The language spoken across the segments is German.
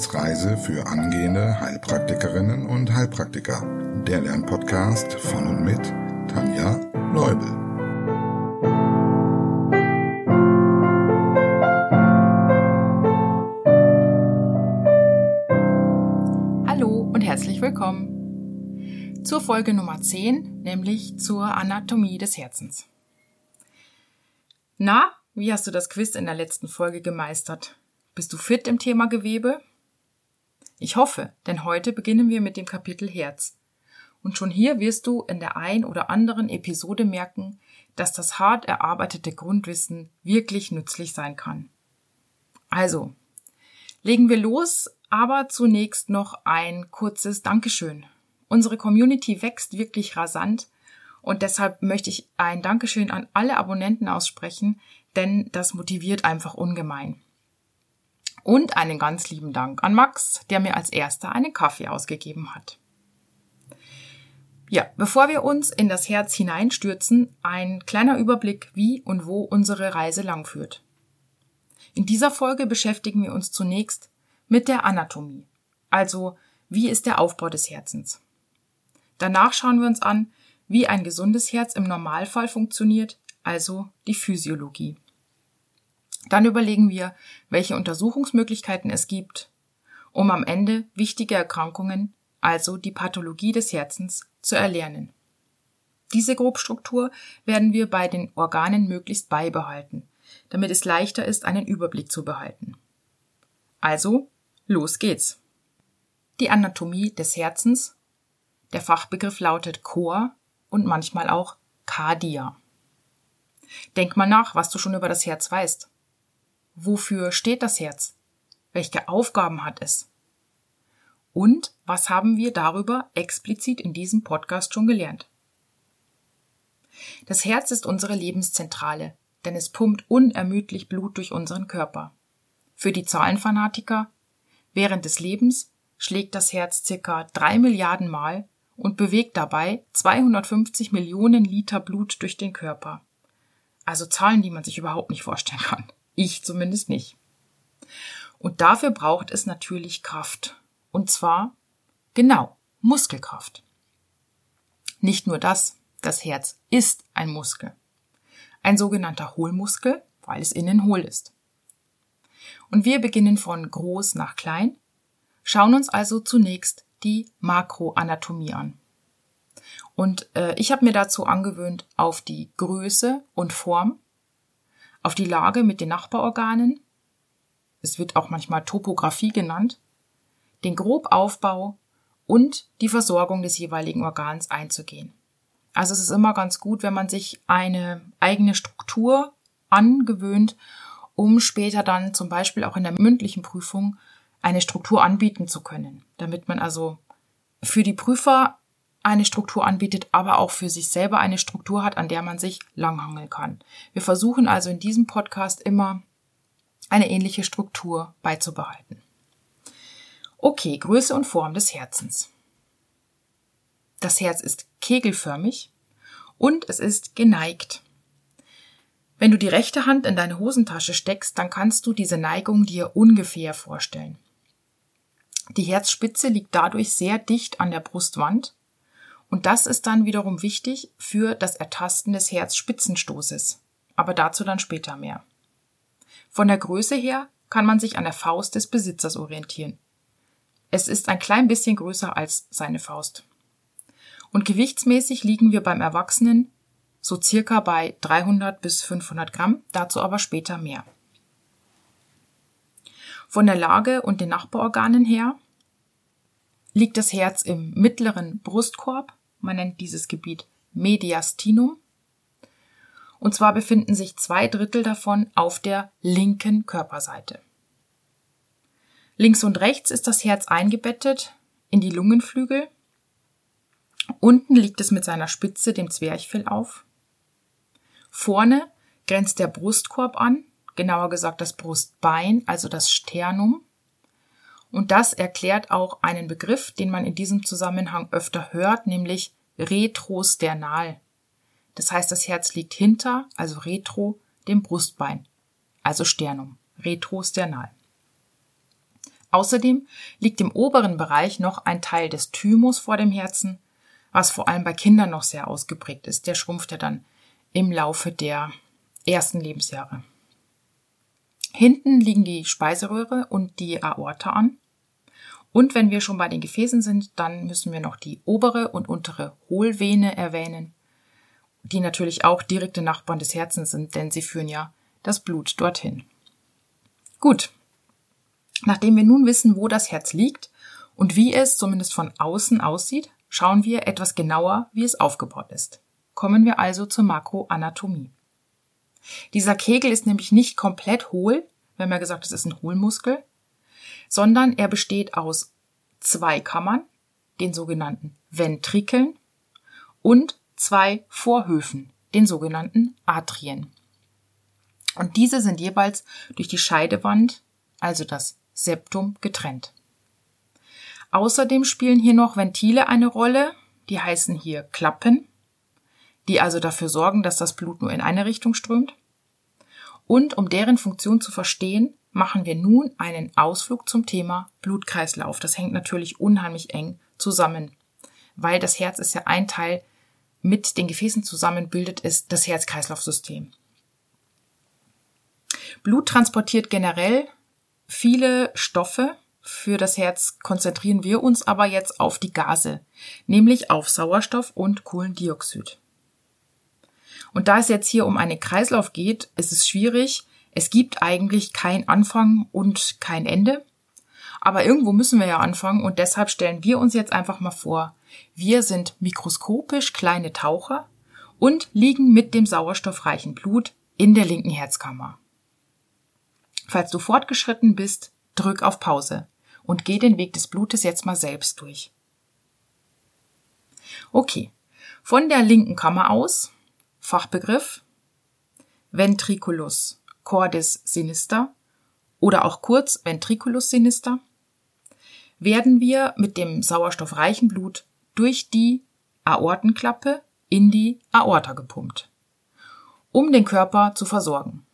Herzensreise für angehende Heilpraktikerinnen und Heilpraktiker. Der Lernpodcast von und mit Tanja Leubel. Hallo und herzlich willkommen zur Folge Nummer 10, nämlich zur Anatomie des Herzens. Na, wie hast du das Quiz in der letzten Folge gemeistert? Bist du fit im Thema Gewebe? Ich hoffe, denn heute beginnen wir mit dem Kapitel Herz. Und schon hier wirst du in der ein oder anderen Episode merken, dass das hart erarbeitete Grundwissen wirklich nützlich sein kann. Also, legen wir los, aber zunächst noch ein kurzes Dankeschön. Unsere Community wächst wirklich rasant und deshalb möchte ich ein Dankeschön an alle Abonnenten aussprechen, denn das motiviert einfach ungemein. Und einen ganz lieben Dank an Max, der mir als erster einen Kaffee ausgegeben hat. Ja, bevor wir uns in das Herz hineinstürzen, ein kleiner Überblick, wie und wo unsere Reise langführt. In dieser Folge beschäftigen wir uns zunächst mit der Anatomie, also wie ist der Aufbau des Herzens. Danach schauen wir uns an, wie ein gesundes Herz im Normalfall funktioniert, also die Physiologie. Dann überlegen wir, welche Untersuchungsmöglichkeiten es gibt, um am Ende wichtige Erkrankungen, also die Pathologie des Herzens, zu erlernen. Diese Grobstruktur werden wir bei den Organen möglichst beibehalten, damit es leichter ist, einen Überblick zu behalten. Also, los geht's. Die Anatomie des Herzens. Der Fachbegriff lautet Chor und manchmal auch Cardia. Denk mal nach, was du schon über das Herz weißt. Wofür steht das Herz? Welche Aufgaben hat es? Und was haben wir darüber explizit in diesem Podcast schon gelernt? Das Herz ist unsere Lebenszentrale, denn es pumpt unermüdlich Blut durch unseren Körper. Für die Zahlenfanatiker während des Lebens schlägt das Herz circa drei Milliarden Mal und bewegt dabei 250 Millionen Liter Blut durch den Körper. Also Zahlen, die man sich überhaupt nicht vorstellen kann. Ich zumindest nicht. Und dafür braucht es natürlich Kraft. Und zwar, genau, Muskelkraft. Nicht nur das, das Herz ist ein Muskel. Ein sogenannter Hohlmuskel, weil es innen hohl ist. Und wir beginnen von groß nach klein, schauen uns also zunächst die Makroanatomie an. Und äh, ich habe mir dazu angewöhnt, auf die Größe und Form auf die Lage mit den Nachbarorganen, es wird auch manchmal Topographie genannt, den Grobaufbau und die Versorgung des jeweiligen Organs einzugehen. Also es ist immer ganz gut, wenn man sich eine eigene Struktur angewöhnt, um später dann zum Beispiel auch in der mündlichen Prüfung eine Struktur anbieten zu können, damit man also für die Prüfer eine Struktur anbietet, aber auch für sich selber eine Struktur hat, an der man sich langhangeln kann. Wir versuchen also in diesem Podcast immer eine ähnliche Struktur beizubehalten. Okay, Größe und Form des Herzens. Das Herz ist kegelförmig und es ist geneigt. Wenn du die rechte Hand in deine Hosentasche steckst, dann kannst du diese Neigung dir ungefähr vorstellen. Die Herzspitze liegt dadurch sehr dicht an der Brustwand und das ist dann wiederum wichtig für das Ertasten des Herzspitzenstoßes. Aber dazu dann später mehr. Von der Größe her kann man sich an der Faust des Besitzers orientieren. Es ist ein klein bisschen größer als seine Faust. Und gewichtsmäßig liegen wir beim Erwachsenen so circa bei 300 bis 500 Gramm, dazu aber später mehr. Von der Lage und den Nachbarorganen her liegt das Herz im mittleren Brustkorb man nennt dieses Gebiet Mediastinum. Und zwar befinden sich zwei Drittel davon auf der linken Körperseite. Links und rechts ist das Herz eingebettet in die Lungenflügel. Unten liegt es mit seiner Spitze dem Zwerchfell auf. Vorne grenzt der Brustkorb an, genauer gesagt das Brustbein, also das Sternum. Und das erklärt auch einen Begriff, den man in diesem Zusammenhang öfter hört, nämlich retrosternal. Das heißt, das Herz liegt hinter, also retro, dem Brustbein, also Sternum, retrosternal. Außerdem liegt im oberen Bereich noch ein Teil des Thymus vor dem Herzen, was vor allem bei Kindern noch sehr ausgeprägt ist. Der schrumpft ja dann im Laufe der ersten Lebensjahre. Hinten liegen die Speiseröhre und die Aorta an. Und wenn wir schon bei den Gefäßen sind, dann müssen wir noch die obere und untere Hohlvene erwähnen, die natürlich auch direkte Nachbarn des Herzens sind, denn sie führen ja das Blut dorthin. Gut. Nachdem wir nun wissen, wo das Herz liegt und wie es zumindest von außen aussieht, schauen wir etwas genauer, wie es aufgebaut ist. Kommen wir also zur Makroanatomie. Dieser Kegel ist nämlich nicht komplett hohl, haben ja gesagt, es ist ein Hohlmuskel, sondern er besteht aus zwei Kammern, den sogenannten Ventrikeln, und zwei Vorhöfen, den sogenannten Atrien. Und diese sind jeweils durch die Scheidewand, also das Septum, getrennt. Außerdem spielen hier noch Ventile eine Rolle, die heißen hier Klappen, die also dafür sorgen, dass das Blut nur in eine Richtung strömt. Und um deren Funktion zu verstehen, machen wir nun einen Ausflug zum Thema Blutkreislauf. Das hängt natürlich unheimlich eng zusammen, weil das Herz ist ja ein Teil mit den Gefäßen zusammen bildet es das Herz-Kreislauf-System. Blut transportiert generell viele Stoffe. Für das Herz konzentrieren wir uns aber jetzt auf die Gase, nämlich auf Sauerstoff und Kohlendioxid. Und da es jetzt hier um einen Kreislauf geht, ist es schwierig. Es gibt eigentlich kein Anfang und kein Ende. Aber irgendwo müssen wir ja anfangen und deshalb stellen wir uns jetzt einfach mal vor, wir sind mikroskopisch kleine Taucher und liegen mit dem sauerstoffreichen Blut in der linken Herzkammer. Falls du fortgeschritten bist, drück auf Pause und geh den Weg des Blutes jetzt mal selbst durch. Okay, von der linken Kammer aus, Fachbegriff, Ventriculus cordis sinister oder auch kurz Ventriculus sinister, werden wir mit dem sauerstoffreichen Blut durch die Aortenklappe in die Aorta gepumpt, um den Körper zu versorgen.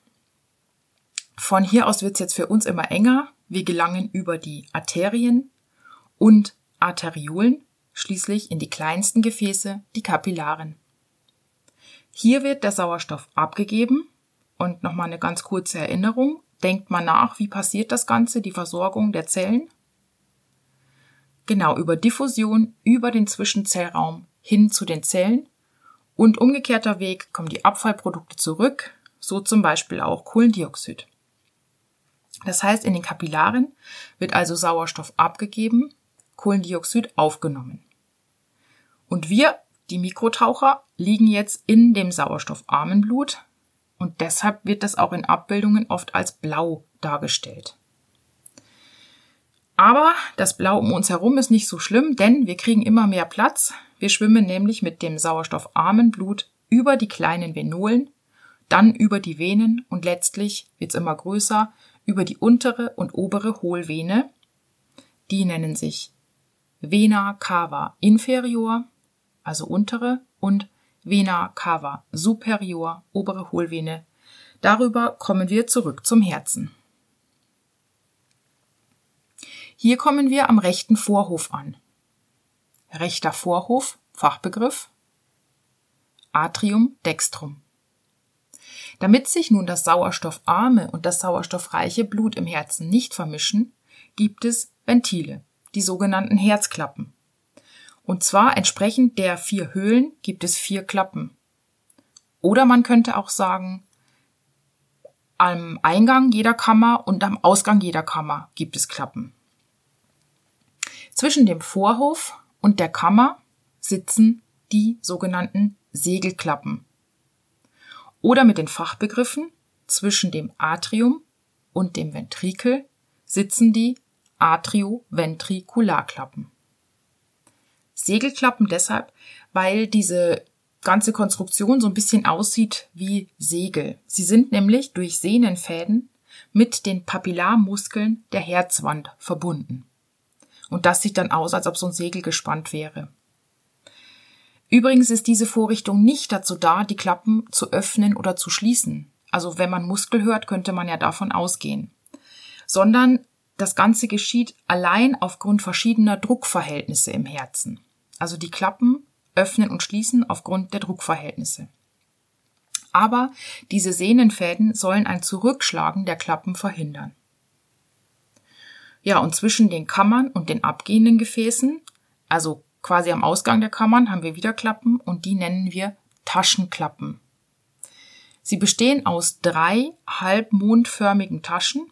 Von hier aus wird es jetzt für uns immer enger. Wir gelangen über die Arterien und Arteriolen schließlich in die kleinsten Gefäße, die Kapillaren. Hier wird der Sauerstoff abgegeben und nochmal eine ganz kurze Erinnerung. Denkt mal nach, wie passiert das Ganze, die Versorgung der Zellen? Genau, über Diffusion, über den Zwischenzellraum hin zu den Zellen und umgekehrter Weg kommen die Abfallprodukte zurück, so zum Beispiel auch Kohlendioxid. Das heißt, in den Kapillaren wird also Sauerstoff abgegeben, Kohlendioxid aufgenommen. Und wir, die Mikrotaucher, liegen jetzt in dem sauerstoffarmen Blut und deshalb wird das auch in Abbildungen oft als blau dargestellt. Aber das Blau um uns herum ist nicht so schlimm, denn wir kriegen immer mehr Platz. Wir schwimmen nämlich mit dem sauerstoffarmen Blut über die kleinen Venolen, dann über die Venen und letztlich wird's immer größer über die untere und obere Hohlvene. Die nennen sich Vena cava inferior, also untere, und Vena cava superior, obere Hohlvene. Darüber kommen wir zurück zum Herzen. Hier kommen wir am rechten Vorhof an. Rechter Vorhof, Fachbegriff. Atrium dextrum. Damit sich nun das sauerstoffarme und das sauerstoffreiche Blut im Herzen nicht vermischen, gibt es Ventile, die sogenannten Herzklappen. Und zwar entsprechend der vier Höhlen gibt es vier Klappen. Oder man könnte auch sagen, am Eingang jeder Kammer und am Ausgang jeder Kammer gibt es Klappen. Zwischen dem Vorhof und der Kammer sitzen die sogenannten Segelklappen oder mit den Fachbegriffen zwischen dem Atrium und dem Ventrikel sitzen die Atrioventrikularklappen. Segelklappen deshalb, weil diese ganze Konstruktion so ein bisschen aussieht wie Segel. Sie sind nämlich durch Sehnenfäden mit den Papillarmuskeln der Herzwand verbunden. Und das sieht dann aus, als ob so ein Segel gespannt wäre. Übrigens ist diese Vorrichtung nicht dazu da, die Klappen zu öffnen oder zu schließen. Also wenn man Muskel hört, könnte man ja davon ausgehen. Sondern das Ganze geschieht allein aufgrund verschiedener Druckverhältnisse im Herzen. Also die Klappen öffnen und schließen aufgrund der Druckverhältnisse. Aber diese Sehnenfäden sollen ein Zurückschlagen der Klappen verhindern. Ja, und zwischen den Kammern und den abgehenden Gefäßen, also quasi am Ausgang der Kammern, haben wir wieder Klappen und die nennen wir Taschenklappen. Sie bestehen aus drei halbmondförmigen Taschen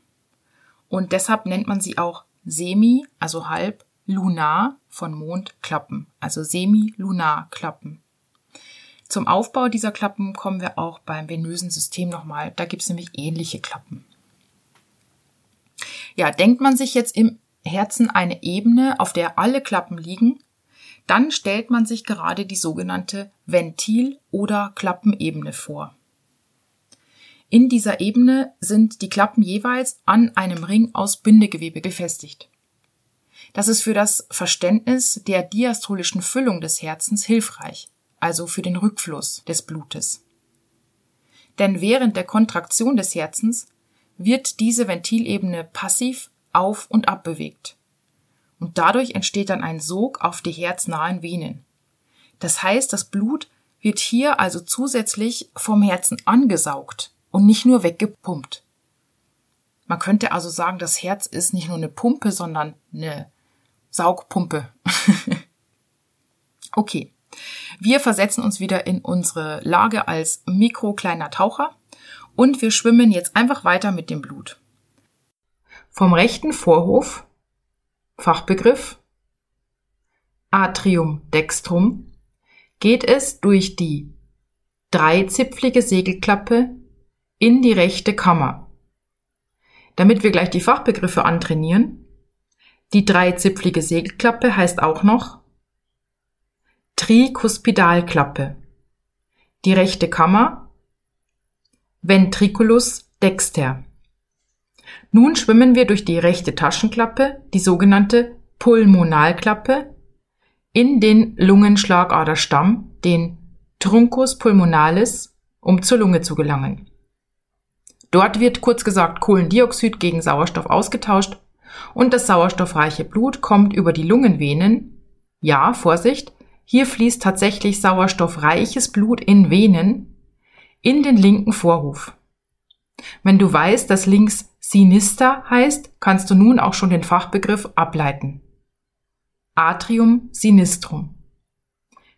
und deshalb nennt man sie auch semi, also halb, lunar von Mondklappen, also semi-lunar-Klappen. Zum Aufbau dieser Klappen kommen wir auch beim venösen System nochmal. Da gibt es nämlich ähnliche Klappen. Ja, denkt man sich jetzt im Herzen eine Ebene, auf der alle Klappen liegen, dann stellt man sich gerade die sogenannte Ventil- oder Klappenebene vor. In dieser Ebene sind die Klappen jeweils an einem Ring aus Bindegewebe befestigt. Das ist für das Verständnis der diastolischen Füllung des Herzens hilfreich, also für den Rückfluss des Blutes. Denn während der Kontraktion des Herzens wird diese Ventilebene passiv auf und ab bewegt. Und dadurch entsteht dann ein Sog auf die herznahen Venen. Das heißt, das Blut wird hier also zusätzlich vom Herzen angesaugt und nicht nur weggepumpt. Man könnte also sagen, das Herz ist nicht nur eine Pumpe, sondern eine Saugpumpe. okay. Wir versetzen uns wieder in unsere Lage als mikrokleiner Taucher und wir schwimmen jetzt einfach weiter mit dem Blut. Vom rechten Vorhof, Fachbegriff, Atrium dextrum, geht es durch die dreizipflige Segelklappe in die rechte Kammer. Damit wir gleich die Fachbegriffe antrainieren, die dreizipflige Segelklappe heißt auch noch Trikuspidalklappe. Die rechte Kammer Ventriculus dexter. Nun schwimmen wir durch die rechte Taschenklappe, die sogenannte Pulmonalklappe, in den Lungenschlagaderstamm, den Truncus pulmonalis, um zur Lunge zu gelangen. Dort wird kurz gesagt Kohlendioxid gegen Sauerstoff ausgetauscht und das sauerstoffreiche Blut kommt über die Lungenvenen. Ja, Vorsicht, hier fließt tatsächlich sauerstoffreiches Blut in Venen in den linken Vorhof. Wenn du weißt, dass links Sinister heißt, kannst du nun auch schon den Fachbegriff ableiten. Atrium sinistrum.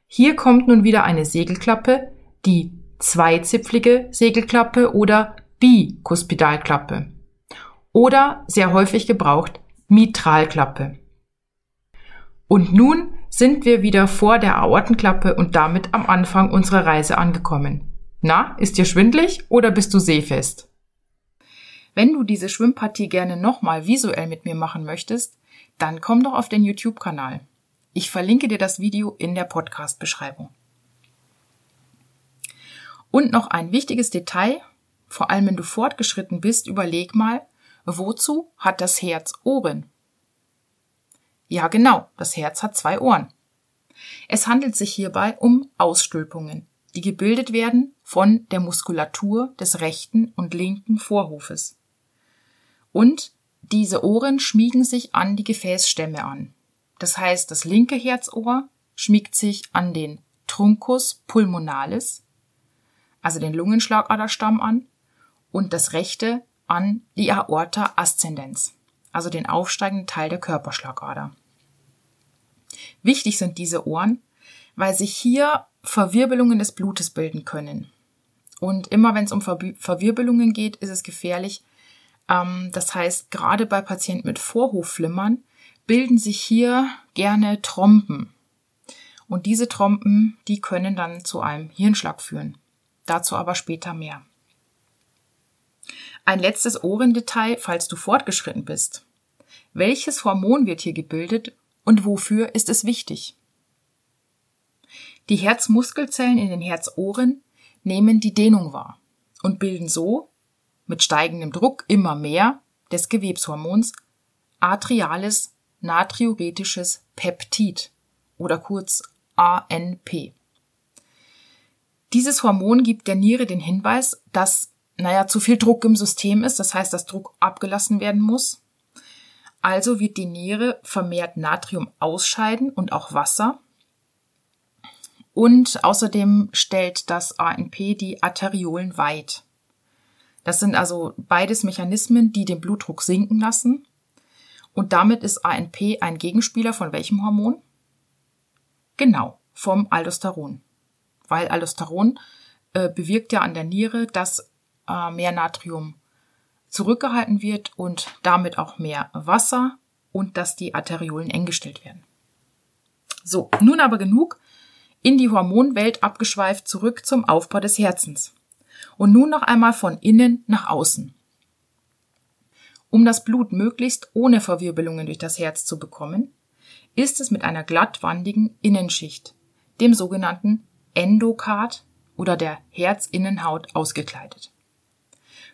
Hier kommt nun wieder eine Segelklappe, die zweizipflige Segelklappe oder Bikuspidalklappe oder sehr häufig gebraucht Mitralklappe. Und nun sind wir wieder vor der Aortenklappe und damit am Anfang unserer Reise angekommen. Na, ist dir schwindlig oder bist du seefest? Wenn du diese Schwimmpartie gerne nochmal visuell mit mir machen möchtest, dann komm doch auf den YouTube-Kanal. Ich verlinke dir das Video in der Podcast-Beschreibung. Und noch ein wichtiges Detail, vor allem wenn du fortgeschritten bist, überleg mal, wozu hat das Herz Ohren? Ja, genau, das Herz hat zwei Ohren. Es handelt sich hierbei um Ausstülpungen, die gebildet werden von der Muskulatur des rechten und linken Vorhofes. Und diese Ohren schmiegen sich an die Gefäßstämme an. Das heißt, das linke Herzohr schmiegt sich an den Truncus pulmonalis, also den Lungenschlagaderstamm an, und das rechte an die Aorta ascendens, also den aufsteigenden Teil der Körperschlagader. Wichtig sind diese Ohren, weil sich hier Verwirbelungen des Blutes bilden können. Und immer wenn es um Verwirbelungen geht, ist es gefährlich. Ähm, das heißt, gerade bei Patienten mit Vorhofflimmern bilden sich hier gerne Trompen. Und diese Trompen, die können dann zu einem Hirnschlag führen. Dazu aber später mehr. Ein letztes Ohrendetail, falls du fortgeschritten bist. Welches Hormon wird hier gebildet und wofür ist es wichtig? Die Herzmuskelzellen in den Herzohren nehmen die Dehnung wahr und bilden so mit steigendem Druck immer mehr des Gewebshormons atriales natriuretisches Peptid oder kurz ANP. Dieses Hormon gibt der Niere den Hinweis, dass naja, zu viel Druck im System ist. Das heißt, dass Druck abgelassen werden muss. Also wird die Niere vermehrt Natrium ausscheiden und auch Wasser. Und außerdem stellt das ANP die Arteriolen weit. Das sind also beides Mechanismen, die den Blutdruck sinken lassen. Und damit ist ANP ein Gegenspieler von welchem Hormon? Genau, vom Aldosteron. Weil Aldosteron äh, bewirkt ja an der Niere, dass äh, mehr Natrium zurückgehalten wird und damit auch mehr Wasser und dass die Arteriolen eng gestellt werden. So, nun aber genug in die Hormonwelt abgeschweift zurück zum Aufbau des Herzens. Und nun noch einmal von innen nach außen. Um das Blut möglichst ohne Verwirbelungen durch das Herz zu bekommen, ist es mit einer glattwandigen Innenschicht, dem sogenannten Endokard oder der Herzinnenhaut ausgekleidet.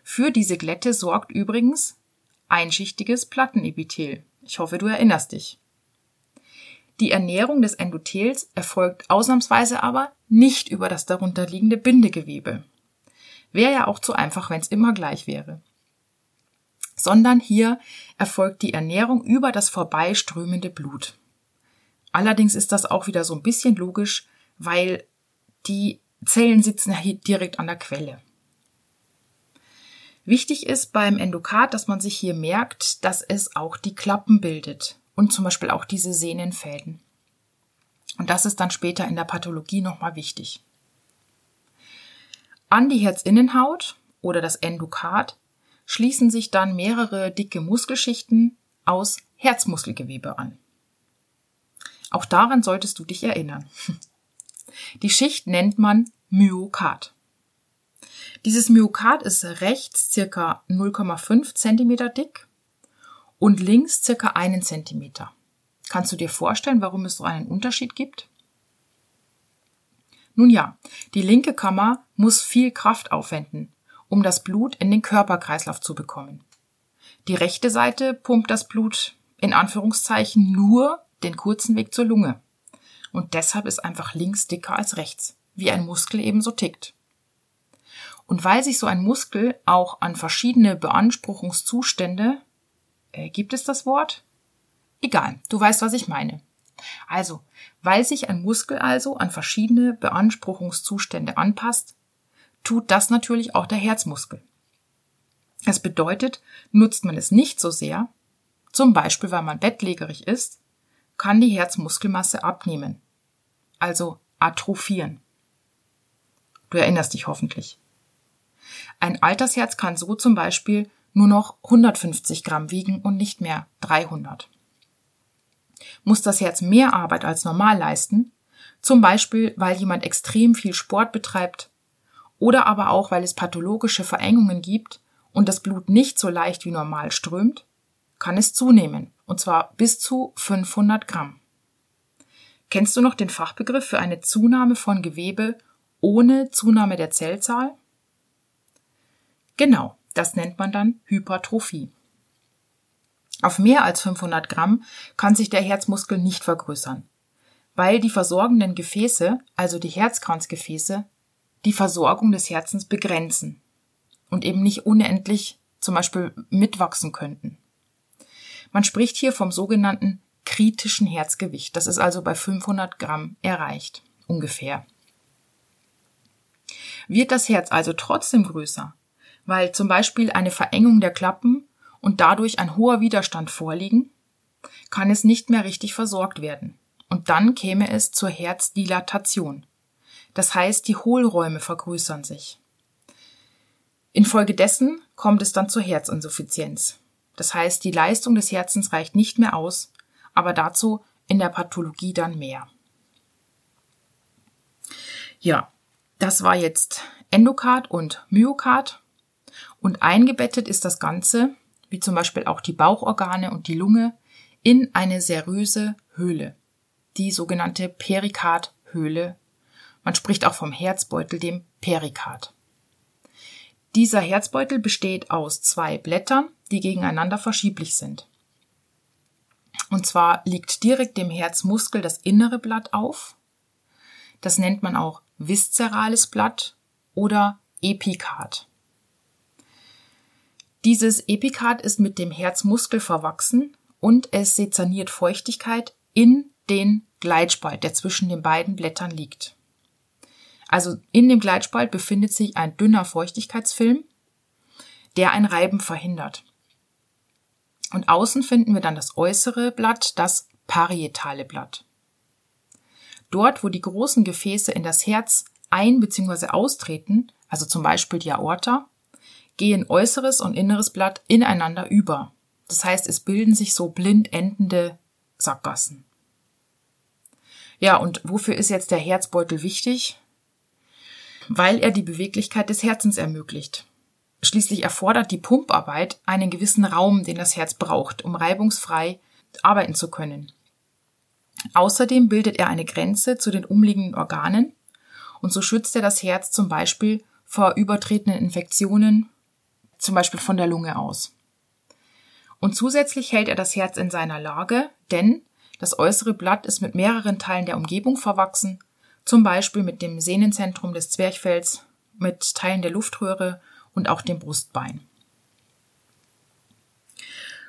Für diese Glätte sorgt übrigens einschichtiges Plattenepithel. Ich hoffe, du erinnerst dich. Die Ernährung des Endothels erfolgt ausnahmsweise aber nicht über das darunterliegende Bindegewebe. Wäre ja auch zu einfach, wenn es immer gleich wäre. Sondern hier erfolgt die Ernährung über das vorbeiströmende Blut. Allerdings ist das auch wieder so ein bisschen logisch, weil die Zellen sitzen hier direkt an der Quelle. Wichtig ist beim Endokard, dass man sich hier merkt, dass es auch die Klappen bildet und zum Beispiel auch diese Sehnenfäden. Und das ist dann später in der Pathologie nochmal wichtig. An die Herzinnenhaut oder das Endokard schließen sich dann mehrere dicke Muskelschichten aus Herzmuskelgewebe an. Auch daran solltest du dich erinnern. Die Schicht nennt man Myokard. Dieses Myokard ist rechts circa 0,5 cm dick und links circa einen Zentimeter. Kannst du dir vorstellen, warum es so einen Unterschied gibt? Nun ja, die linke Kammer muss viel Kraft aufwenden, um das Blut in den Körperkreislauf zu bekommen. Die rechte Seite pumpt das Blut in Anführungszeichen nur den kurzen Weg zur Lunge. Und deshalb ist einfach links dicker als rechts, wie ein Muskel ebenso tickt. Und weil sich so ein Muskel auch an verschiedene Beanspruchungszustände, äh, gibt es das Wort? Egal, du weißt, was ich meine. Also, weil sich ein Muskel also an verschiedene Beanspruchungszustände anpasst, tut das natürlich auch der Herzmuskel. Das bedeutet, nutzt man es nicht so sehr, zum Beispiel weil man bettlägerig ist, kann die Herzmuskelmasse abnehmen, also atrophieren. Du erinnerst dich hoffentlich. Ein Altersherz kann so zum Beispiel nur noch 150 Gramm wiegen und nicht mehr 300. Muss das Herz mehr Arbeit als normal leisten, zum Beispiel weil jemand extrem viel Sport betreibt oder aber auch weil es pathologische Verengungen gibt und das Blut nicht so leicht wie normal strömt, kann es zunehmen, und zwar bis zu 500 Gramm. Kennst du noch den Fachbegriff für eine Zunahme von Gewebe ohne Zunahme der Zellzahl? Genau, das nennt man dann Hypertrophie. Auf mehr als 500 Gramm kann sich der Herzmuskel nicht vergrößern, weil die versorgenden Gefäße, also die Herzkranzgefäße, die Versorgung des Herzens begrenzen und eben nicht unendlich zum Beispiel mitwachsen könnten. Man spricht hier vom sogenannten kritischen Herzgewicht. Das ist also bei 500 Gramm erreicht, ungefähr. Wird das Herz also trotzdem größer, weil zum Beispiel eine Verengung der Klappen und dadurch ein hoher Widerstand vorliegen, kann es nicht mehr richtig versorgt werden. Und dann käme es zur Herzdilatation. Das heißt, die Hohlräume vergrößern sich. Infolgedessen kommt es dann zur Herzinsuffizienz. Das heißt, die Leistung des Herzens reicht nicht mehr aus, aber dazu in der Pathologie dann mehr. Ja, das war jetzt Endokard und Myokard. Und eingebettet ist das Ganze, wie zum Beispiel auch die Bauchorgane und die Lunge, in eine seröse Höhle, die sogenannte Perikardhöhle. Man spricht auch vom Herzbeutel, dem Perikard. Dieser Herzbeutel besteht aus zwei Blättern, die gegeneinander verschieblich sind. Und zwar liegt direkt dem Herzmuskel das innere Blatt auf. Das nennt man auch viszerales Blatt oder Epikard. Dieses Epikard ist mit dem Herzmuskel verwachsen und es sezerniert Feuchtigkeit in den Gleitspalt, der zwischen den beiden Blättern liegt. Also in dem Gleitspalt befindet sich ein dünner Feuchtigkeitsfilm, der ein Reiben verhindert. Und außen finden wir dann das äußere Blatt, das parietale Blatt. Dort, wo die großen Gefäße in das Herz ein- bzw. austreten, also zum Beispiel die Aorta, gehen äußeres und inneres Blatt ineinander über. Das heißt, es bilden sich so blind endende Sackgassen. Ja, und wofür ist jetzt der Herzbeutel wichtig? Weil er die Beweglichkeit des Herzens ermöglicht. Schließlich erfordert die Pumparbeit einen gewissen Raum, den das Herz braucht, um reibungsfrei arbeiten zu können. Außerdem bildet er eine Grenze zu den umliegenden Organen und so schützt er das Herz zum Beispiel vor übertretenden Infektionen, zum Beispiel von der Lunge aus. Und zusätzlich hält er das Herz in seiner Lage, denn das äußere Blatt ist mit mehreren Teilen der Umgebung verwachsen, zum Beispiel mit dem Sehnenzentrum des Zwerchfells, mit Teilen der Luftröhre und auch dem Brustbein.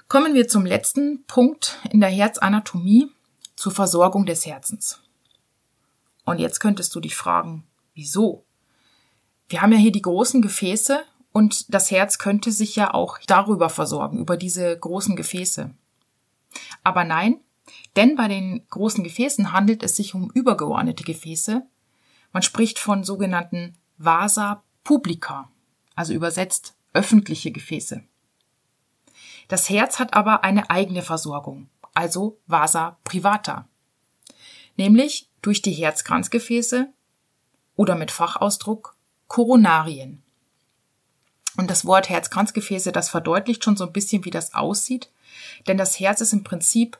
Kommen wir zum letzten Punkt in der Herzanatomie, zur Versorgung des Herzens. Und jetzt könntest du dich fragen, wieso? Wir haben ja hier die großen Gefäße und das Herz könnte sich ja auch darüber versorgen, über diese großen Gefäße. Aber nein, denn bei den großen Gefäßen handelt es sich um übergeordnete Gefäße. Man spricht von sogenannten Vasa publica also übersetzt öffentliche Gefäße. Das Herz hat aber eine eigene Versorgung, also Vasa privata, nämlich durch die Herzkranzgefäße oder mit Fachausdruck Koronarien. Und das Wort Herzkranzgefäße, das verdeutlicht schon so ein bisschen, wie das aussieht, denn das Herz ist im Prinzip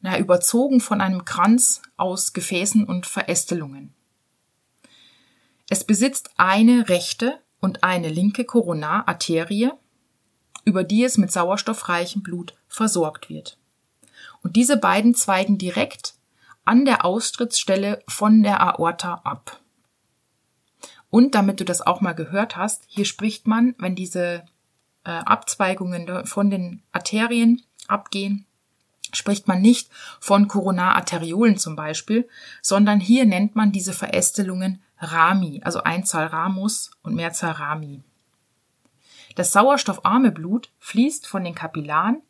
na, überzogen von einem Kranz aus Gefäßen und Verästelungen. Es besitzt eine rechte und eine linke Koronararterie, über die es mit sauerstoffreichem Blut versorgt wird. Und diese beiden zweigen direkt an der Austrittsstelle von der Aorta ab. Und damit du das auch mal gehört hast, hier spricht man, wenn diese äh, Abzweigungen von den Arterien abgehen, spricht man nicht von Koronararteriolen zum Beispiel, sondern hier nennt man diese Verästelungen Rami, also Einzahl Ramus und Mehrzahl Rami. Das sauerstoffarme Blut fließt von den Kapillaren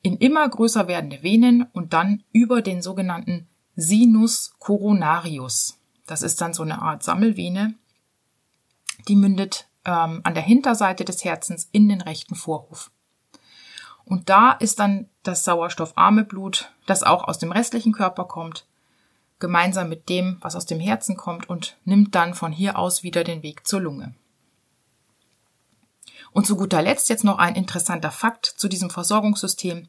in immer größer werdende Venen und dann über den sogenannten Sinus coronarius. Das ist dann so eine Art Sammelvene, die mündet ähm, an der Hinterseite des Herzens in den rechten Vorhof. Und da ist dann das sauerstoffarme Blut, das auch aus dem restlichen Körper kommt, gemeinsam mit dem, was aus dem Herzen kommt und nimmt dann von hier aus wieder den Weg zur Lunge. Und zu guter Letzt jetzt noch ein interessanter Fakt zu diesem Versorgungssystem.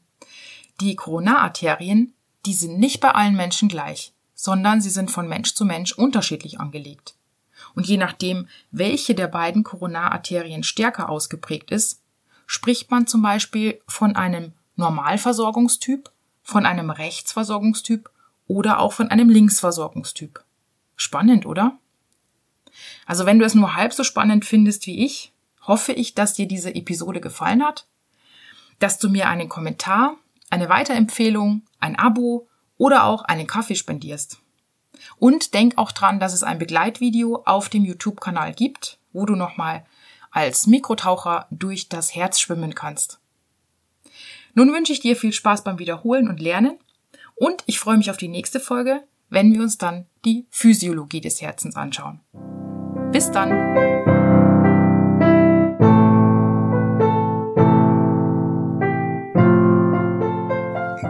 Die Koronararterien, die sind nicht bei allen Menschen gleich, sondern sie sind von Mensch zu Mensch unterschiedlich angelegt. Und je nachdem, welche der beiden Koronararterien stärker ausgeprägt ist, spricht man zum Beispiel von einem Normalversorgungstyp, von einem Rechtsversorgungstyp oder auch von einem Linksversorgungstyp. Spannend, oder? Also wenn du es nur halb so spannend findest wie ich, hoffe ich, dass dir diese Episode gefallen hat, dass du mir einen Kommentar, eine Weiterempfehlung, ein Abo oder auch einen Kaffee spendierst. Und denk auch dran, dass es ein Begleitvideo auf dem YouTube-Kanal gibt, wo du nochmal als Mikrotaucher durch das Herz schwimmen kannst. Nun wünsche ich dir viel Spaß beim Wiederholen und Lernen und ich freue mich auf die nächste Folge, wenn wir uns dann die Physiologie des Herzens anschauen. Bis dann!